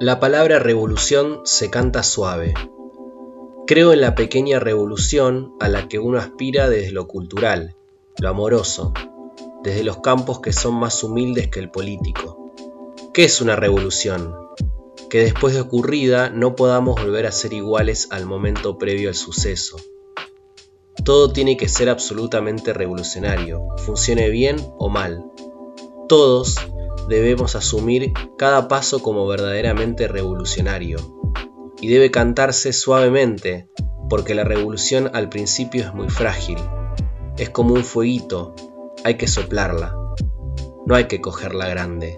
La palabra revolución se canta suave. Creo en la pequeña revolución a la que uno aspira desde lo cultural, lo amoroso, desde los campos que son más humildes que el político. ¿Qué es una revolución? Que después de ocurrida no podamos volver a ser iguales al momento previo al suceso. Todo tiene que ser absolutamente revolucionario, funcione bien o mal. Todos, debemos asumir cada paso como verdaderamente revolucionario. Y debe cantarse suavemente, porque la revolución al principio es muy frágil. Es como un fueguito, hay que soplarla. No hay que cogerla grande.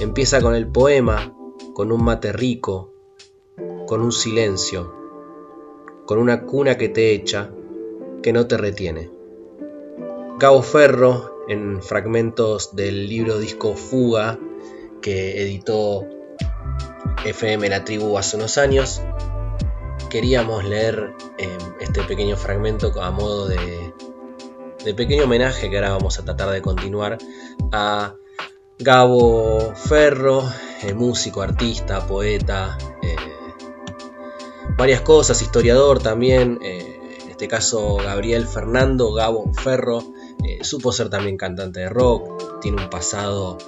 Empieza con el poema, con un mate rico, con un silencio, con una cuna que te echa, que no te retiene. Gabo Ferro en fragmentos del libro disco Fuga que editó FM La Tribu hace unos años. Queríamos leer em, este pequeño fragmento a modo de, pequeño homenaje que ahora vamos a tratar de continuar a Gabo Ferro, eh, músico, artista, poeta, eh, varias cosas, historiador también, eh, en este caso Gabriel Fernando Gabo Ferro, eh, supo ser también cantante de rock, tiene un pasado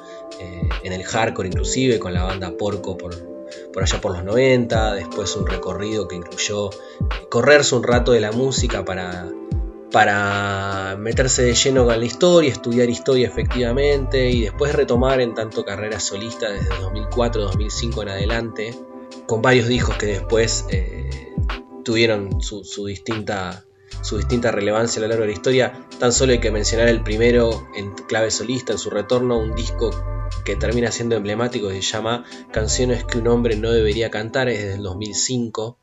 eh, en el hardcore inclusive con la banda Porco por, por allá por los 90, después un recorrido que incluyó eh, correrse un rato de la música para, para meterse de lleno con la historia, estudiar historia efectivamente y después retomar en tanto carrera solista desde 2004-2005 en adelante, con varios discos que después tuvieron su distinta su distinta relevancia a lo largo de la historia. Tan solo hay que mencionar el primero en clave solista, en su retorno, un disco que termina siendo emblemático, se llama Canciones que un hombre no debería cantar, es desde el 2005.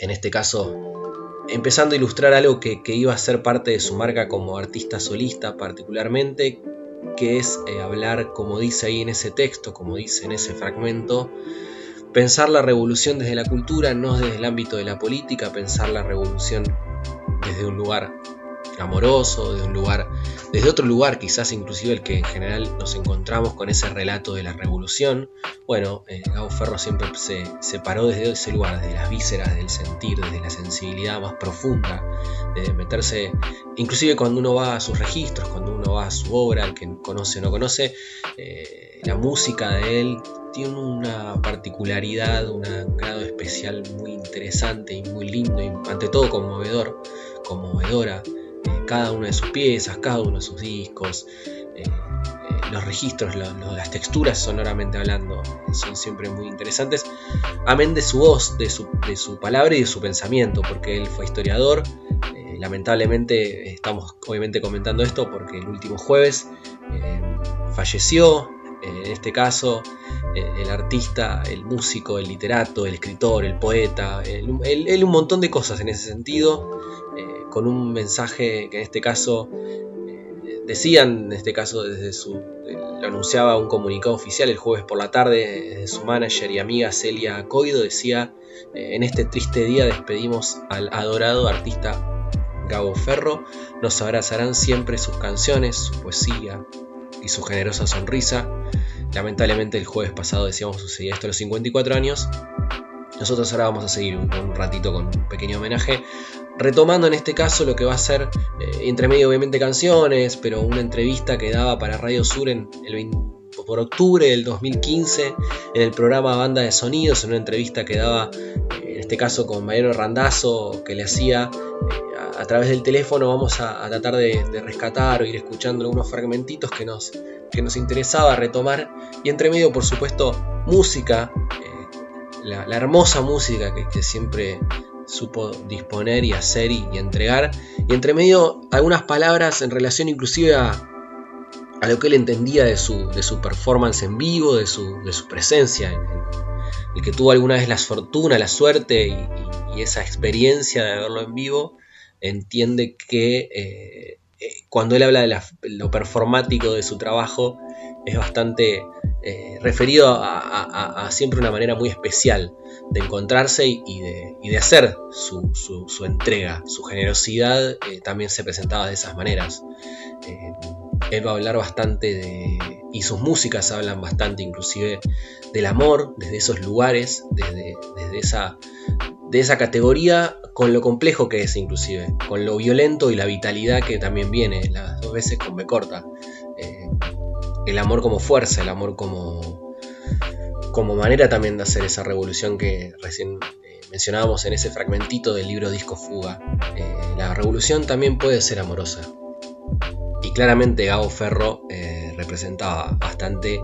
En este caso, empezando a ilustrar algo que, iba a ser parte de su marca como artista solista particularmente, que es eh, hablar, como dice ahí en ese texto, como dice en ese fragmento, pensar la revolución desde la cultura, no desde el ámbito de la política, pensar la revolución desde un lugar amoroso, de un lugar, desde otro lugar, quizás inclusive el que en general nos encontramos con ese relato de la revolución. Bueno, eh, Gabo Ferro siempre se, paró desde ese lugar, desde las vísceras del sentir, desde la sensibilidad más profunda, de meterse, inclusive cuando uno va a sus registros, cuando uno va a su obra, el que conoce o no conoce, eh, la música de él tiene una particularidad, un grado especial muy interesante y muy lindo ante todo conmovedor conmovedora, eh, cada una de sus piezas, cada uno de sus discos, eh, eh, los registros, las texturas sonoramente hablando, son siempre muy interesantes, amén de su voz, de su, de su palabra y de su pensamiento, porque él fue historiador, lamentablemente estamos obviamente comentando esto porque el último jueves falleció, en este caso el artista, el músico, el literato, el escritor, el poeta, él un montón de cosas en ese sentido con un mensaje que en este caso eh, decían, en este caso desde su, eh, lo anunciaba un comunicado oficial el jueves por la tarde, desde su manager y amiga Celia Coido, decía, eh, en este triste día despedimos al adorado artista Gabo Ferro, nos abrazarán siempre sus canciones, su poesía y su generosa sonrisa. Lamentablemente el jueves pasado decíamos sucedía esto a los 54 años. Nosotros ahora vamos a seguir un ratito con un pequeño homenaje retomando en este caso lo que va a ser, eh, entre medio obviamente canciones, pero una entrevista que daba para Radio Sur en el por octubre del 2015 en el programa Banda de Sonidos, en una entrevista que daba, eh, en este caso con Mariano Randazo, que le hacía eh, a, través del teléfono, vamos a, tratar de, rescatar o ir escuchando algunos fragmentitos que nos, que nos interesaba retomar, y entre medio, por supuesto, música, la, hermosa música que siempre supo disponer y hacer y, entregar. Y entre medio algunas palabras en relación inclusive a, lo que él entendía de su, de su performance en vivo, de su, de su presencia, el que tuvo alguna vez la fortuna, la suerte y, esa experiencia de verlo en vivo, entiende que eh, cuando él habla de lo performático de su trabajo, es bastante eh, referido a, siempre una manera muy especial de encontrarse y de, hacer su, entrega. Su generosidad eh, también se presentaba de esas maneras. Eh, él va a hablar bastante de, y sus músicas hablan bastante inclusive del amor, desde esos lugares, desde, esa, categoría, con lo complejo que es inclusive, con lo violento y la vitalidad que también viene, las dos veces con me corta. Eh, el amor como fuerza, el amor como, como manera también de hacer esa revolución que recién eh, mencionábamos en ese fragmentito del libro Disco Fuga. Eh, la revolución también puede ser amorosa. Claramente Gabo Ferro representaba bastante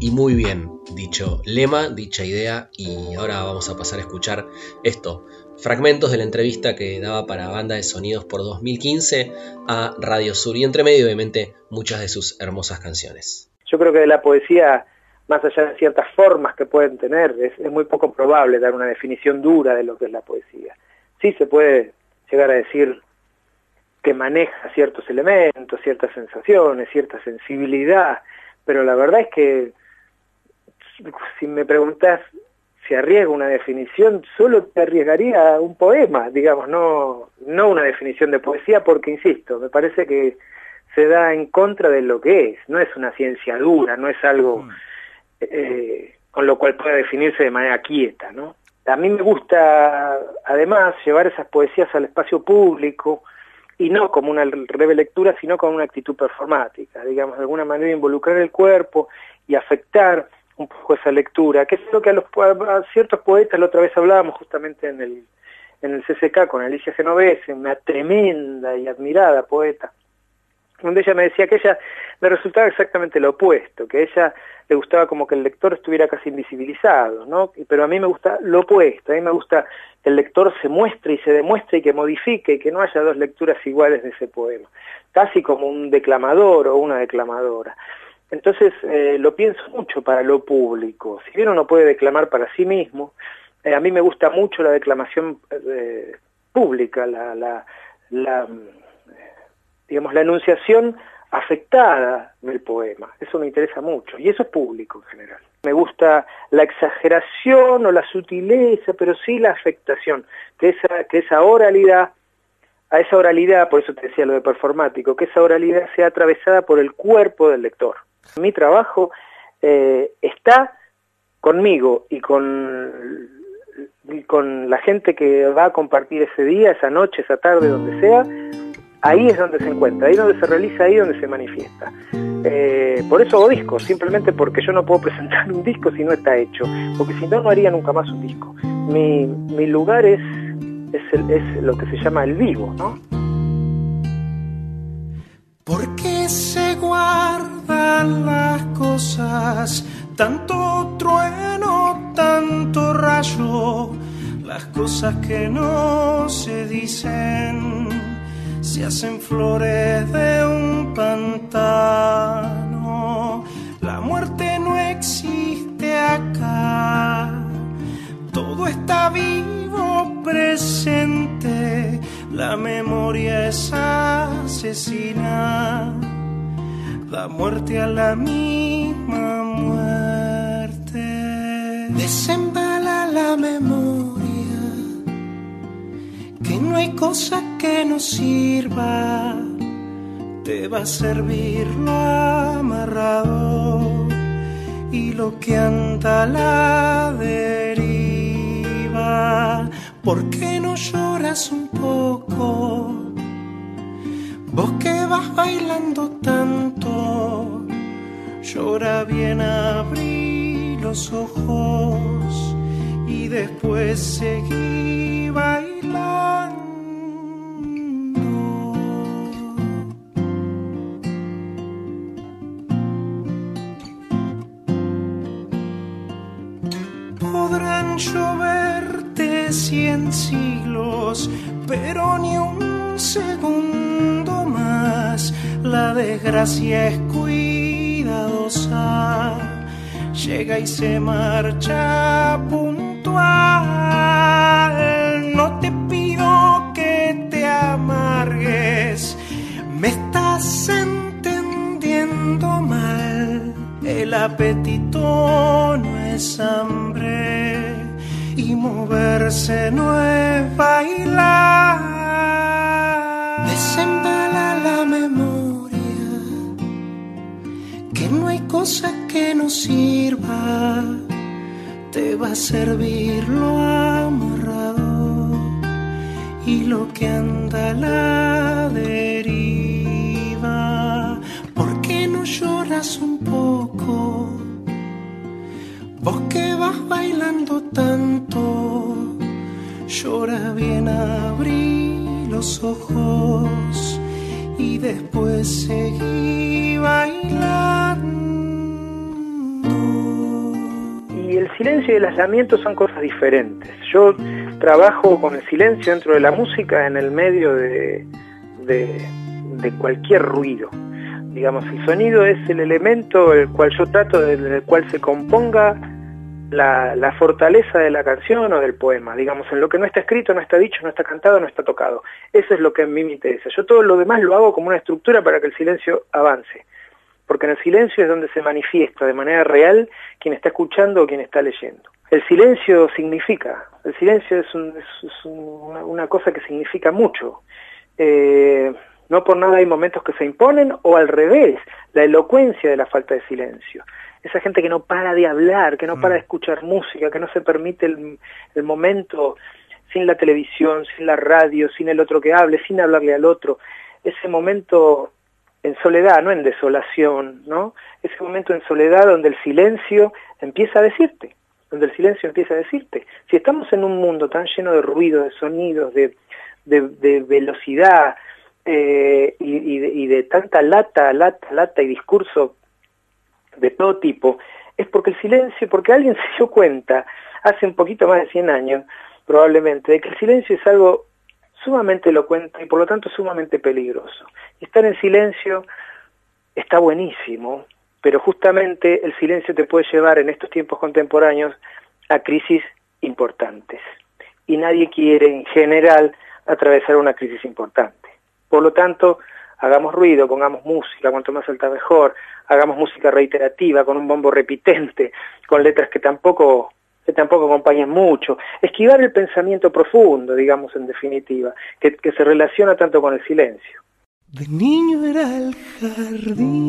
y muy bien dicho lema, dicha idea y ahora vamos a pasar a escuchar esto, fragmentos de la entrevista que daba para Banda de Sonidos por 2015 a Radio Sur y entre medio obviamente muchas de sus hermosas canciones. Yo creo que de la poesía, más allá de ciertas formas que pueden tener, es muy poco probable dar una definición dura de lo que es la poesía. Sí se puede llegar a decir que maneja ciertos elementos, ciertas sensaciones, cierta sensibilidad, pero la verdad es que si me preguntas si arriesgo una definición, solo te arriesgaría un poema, digamos, no, no una definición de poesía, porque, insisto, me parece que se da en contra de lo que es, no es una ciencia dura, no es algo mm. eh, con lo cual pueda definirse de manera quieta, ¿no? A mí me gusta, además, llevar esas poesías al espacio público, y no como una revelectura, sino con una actitud performática, digamos, de alguna manera involucrar el cuerpo y afectar un poco esa lectura, que es lo que a, los, ciertos poetas, la otra vez hablábamos justamente en el, en el CCK con Alicia Genovese, una tremenda y admirada poeta, donde ella me decía que ella le resultaba exactamente lo opuesto, que a ella le gustaba como que el lector estuviera casi invisibilizado, ¿no? Pero a mí me gusta lo opuesto, a mí me gusta que el lector se muestre y se demuestre y que modifique y que no haya dos lecturas iguales de ese poema, casi como un declamador o una declamadora. Entonces eh, lo pienso mucho para lo público, si bien uno puede declamar para sí mismo, eh, a mí me gusta mucho la declamación eh, pública, la, la, la digamos, la enunciación afectada del poema. Eso me interesa mucho y eso es público en general. Me gusta la exageración o la sutileza, pero sí la afectación, que esa, que esa oralidad, a esa oralidad, por eso te decía lo de performático, que esa oralidad sea atravesada por el cuerpo del lector. Mi trabajo eh, está conmigo y con, y con la gente que va a compartir ese día, esa noche, esa tarde, donde sea, ahí es donde se encuentra, ahí es donde se realiza, ahí es donde se manifiesta. Eh, por eso hago discos, simplemente porque yo no puedo presentar un disco si no está hecho, porque si no, no haría nunca más un disco. Mi, mi lugar es, es, es lo que se llama el vivo, ¿no? ¿Por qué se guardan las cosas? Tanto trueno, tanto rayo, las cosas que no se dicen se hacen flores de un pantano. La muerte no existe acá, todo está vivo, presente. La memoria es asesina, da muerte a la misma muerte. Desembala la memoria que no hay cosa que no sirva, te va a servir lo amarrado y lo que anda la deriva. ¿Por qué no lloras un poco? Vos que vas bailando tanto, llora bien, abrí los ojos y después seguí bailando. Podrán lloverte cien siglos, pero ni un segundo más. La desgracia es cuidadosa, llega y se marcha no te pido que te amargues, me estás entendiendo mal. El apetito no es y moverse no es bailar. Desembala la memoria que no hay cosa que no sirva, te va a servir lo amarrado y lo que anda a la deriva. ¿Por qué no lloras un poco? Vos que vas bailando tanto, llora bien, abrí los ojos y después seguí bailando. Y el silencio y el aislamiento son cosas diferentes. Yo trabajo con el silencio dentro de la música en el medio de, de, cualquier ruido. Digamos, el sonido es el elemento el cual yo trato, del cual se componga la, la, fortaleza de la canción o del poema, digamos, en lo que no está escrito, no está dicho, no está cantado, no está tocado. Eso es lo que a mí me interesa. Yo todo lo demás lo hago como una estructura para que el silencio avance, porque en el silencio es donde se manifiesta de manera real quien está escuchando o quien está leyendo. El silencio significa, el silencio es, una, cosa que significa mucho. Eh, no por nada hay momentos que se imponen o al revés, la elocuencia de la falta de silencio esa gente que no para de hablar, que no para de mm. escuchar música, que no se permite el, momento sin la televisión, sin la radio, sin el otro que hable, sin hablarle al otro, ese momento en soledad, no en desolación, ¿no? Ese momento en soledad donde el silencio empieza a decirte, donde el silencio empieza a decirte. Si estamos en un mundo tan lleno de ruido, de sonidos, de, de, velocidad eh, y, de, y de tanta lata, lata, lata y discurso de todo tipo, es porque el silencio, porque alguien se dio cuenta hace un poquito más de 100 años, probablemente, de que el silencio es algo sumamente elocuente y por lo tanto sumamente peligroso. Estar en silencio está buenísimo, pero justamente el silencio te puede llevar en estos tiempos contemporáneos a crisis importantes. Y nadie quiere en general atravesar una crisis importante. Por lo tanto, hagamos ruido, pongamos música, cuanto más alta mejor, hagamos música reiterativa, con un bombo repitente, con letras que tampoco que tampoco acompañen mucho, esquivar el pensamiento profundo, digamos en definitiva, que, que se relaciona tanto con el silencio. De niño era el jardín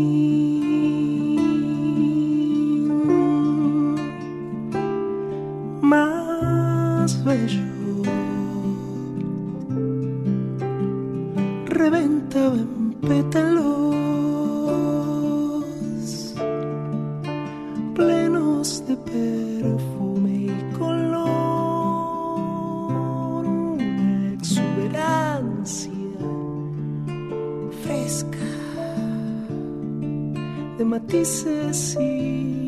más bello reventaba en pétalos plenos de perfume y color, una exuberancia fresca de matices insolentes,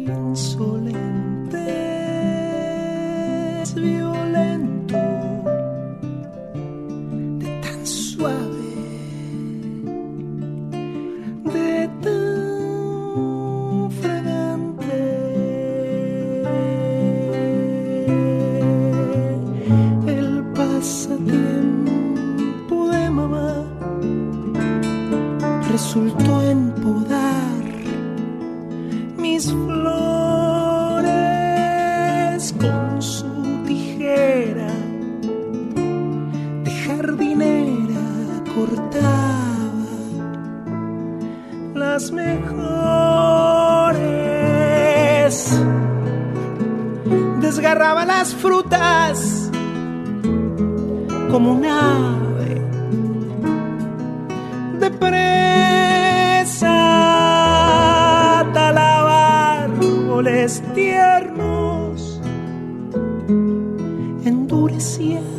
como un ave de presa, talaba árboles tiernos, endureciendo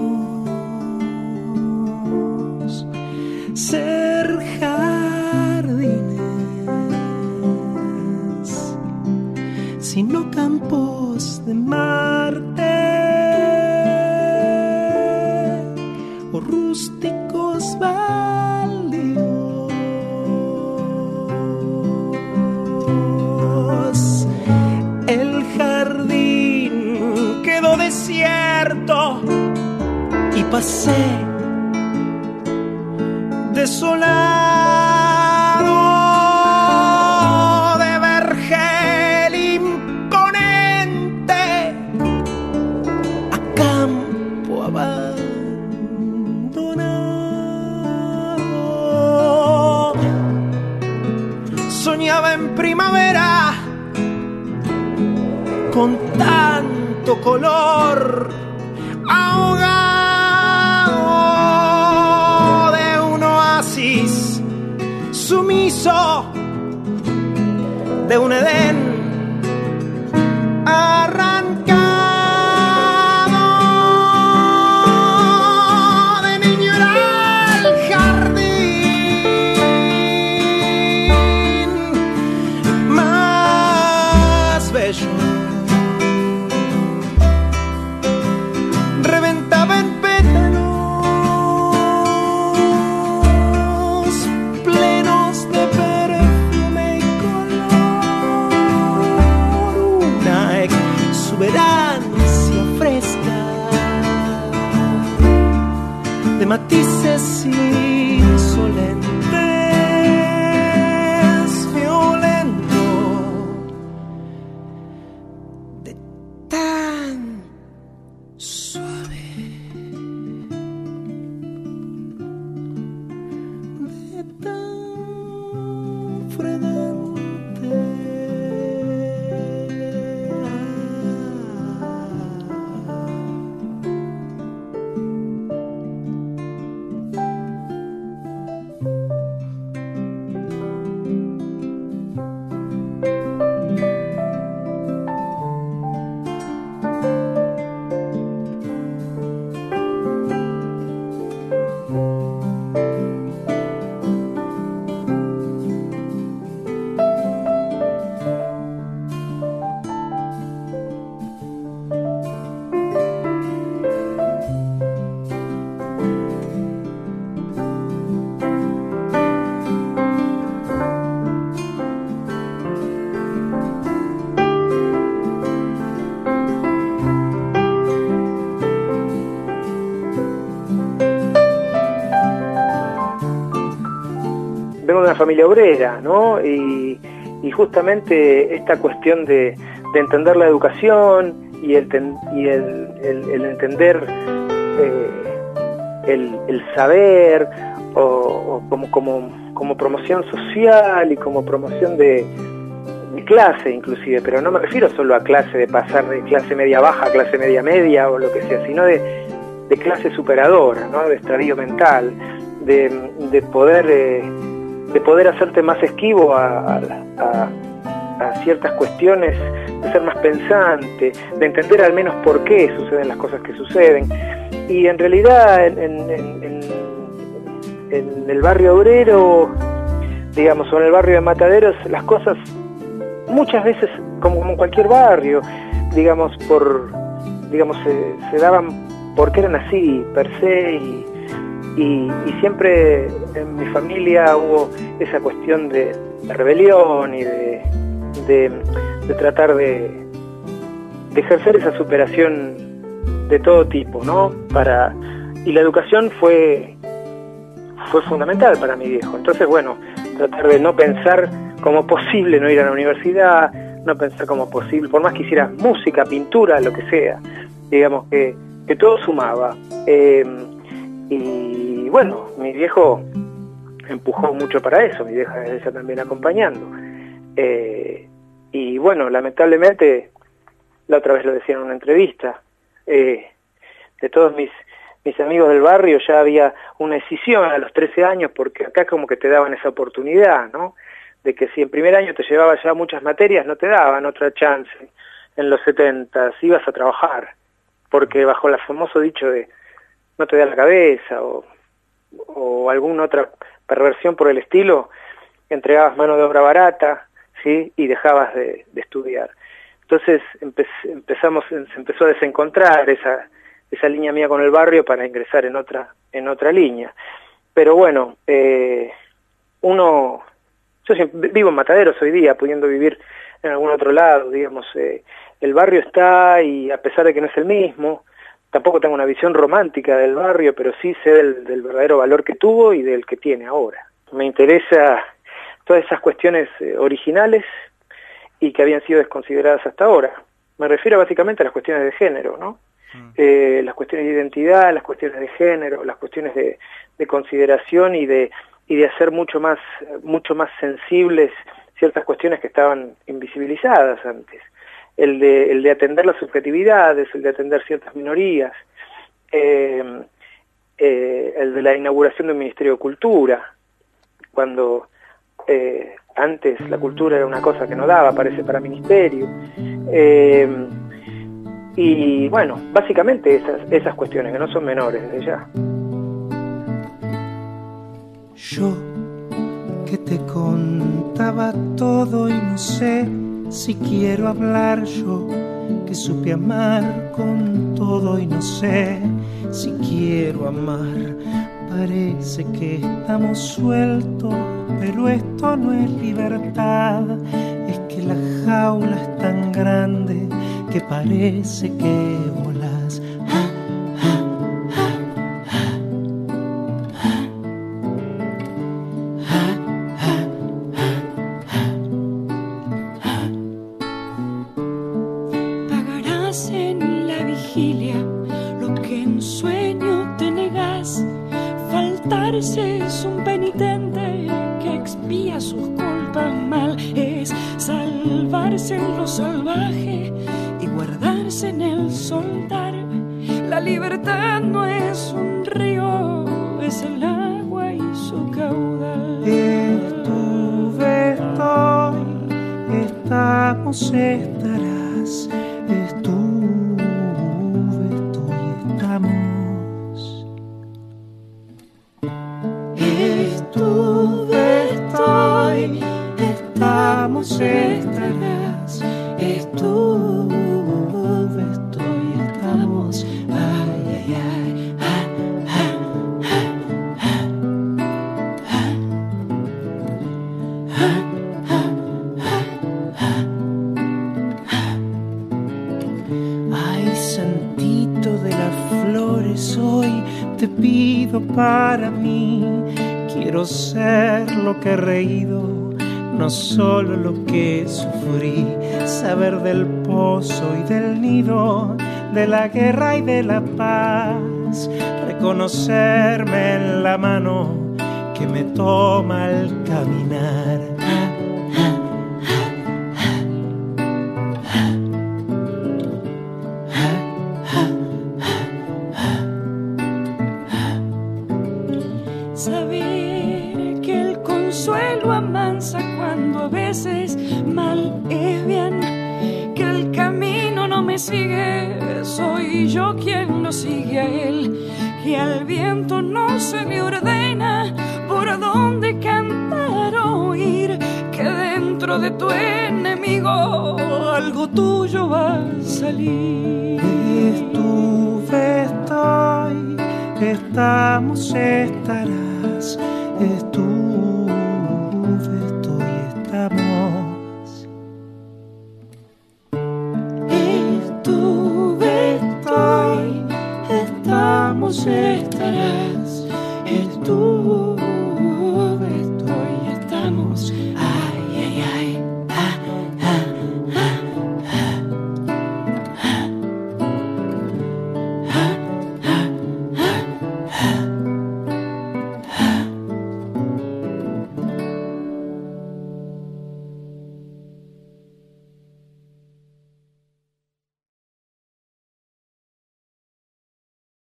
pasé desolado de vergel imponente a campo abandonado. Soñaba en primavera con tanto color sumiso de un Edén familia obrera, ¿no? Y, y justamente esta cuestión de, de entender la educación y el, ten- y el, el- el entender eh, el, saber o, como, como, como promoción social y como promoción de, de clase inclusive, pero no me refiero solo a clase de pasar de clase media baja a clase media media o lo que sea, sino de, de clase superadora, ¿no? de estadio mental, de, de poder eh, de poder hacerte más esquivo a, a- a- ciertas cuestiones, de ser más pensante, de entender al menos por qué suceden las cosas que suceden. Y en realidad en, en- en- en- en el barrio obrero, digamos, o en el barrio de Mataderos, las cosas muchas veces, como, como en cualquier barrio, digamos, por digamos se, se daban porque eran así, per se, y, y, y siempre en mi familia hubo esa cuestión de, rebelión y de, tratar de, de ejercer esa superación de todo tipo, ¿no? Para, y la educación fue, fue fundamental para mi viejo. Entonces, bueno, tratar de no pensar como posible no ir a la universidad, no pensar como posible, por más que hiciera música, pintura, lo que sea, digamos que, que todo sumaba. Eh, y bueno, mi viejo empujó mucho para eso, mi vieja ella también acompañando. Eh, y bueno, lamentablemente, la otra vez lo decía en una entrevista, eh, de todos mis, mis amigos del barrio ya había una decisión a los 13 años, porque acá como que te daban esa oportunidad, ¿no? De que si en primer año te llevaba ya muchas materias, no te daban otra chance en los 70, si ibas a trabajar, porque bajo el famoso dicho de no te da la cabeza o, o alguna otra perversión por el estilo, entregabas mano de obra barata, ¿sí? Y dejabas de, estudiar. Entonces empe empezamos, se empezó a desencontrar esa, esa línea mía con el barrio para ingresar en otra, en otra línea. Pero bueno, eh, uno, yo siempre, vivo en Mataderos hoy día, pudiendo vivir en algún otro lado, digamos, eh, el barrio está y a pesar de que no es el mismo, tampoco tengo una visión romántica del barrio, pero sí sé del, verdadero valor que tuvo y del que tiene ahora. Me interesa todas esas cuestiones eh, originales y que habían sido desconsideradas hasta ahora. Me refiero básicamente a las cuestiones de género, ¿no? Mm. Eh, las cuestiones de identidad, las cuestiones de género, las cuestiones de, de consideración y de y de hacer mucho más mucho más sensibles ciertas cuestiones que estaban invisibilizadas antes el de, el de atender las subjetividades, el de atender ciertas minorías, eh, eh, el de la inauguración de un Ministerio de Cultura, cuando eh, antes la cultura era una cosa que no daba, parece, para ministerio. y bueno, básicamente esas, esas cuestiones que no son menores de ya. Yo que te contaba todo y no sé si quiero hablar yo, que supe amar con todo y no sé si quiero amar. Parece que estamos sueltos, pero esto no es libertad. Es que la jaula es tan grande que parece que de la guerra y de la paz, reconocerme en la mano que me toma al caminar. Tu enemigo algo tuyo va a salir. Estuve, estoy, estamos, estarás. Estuve,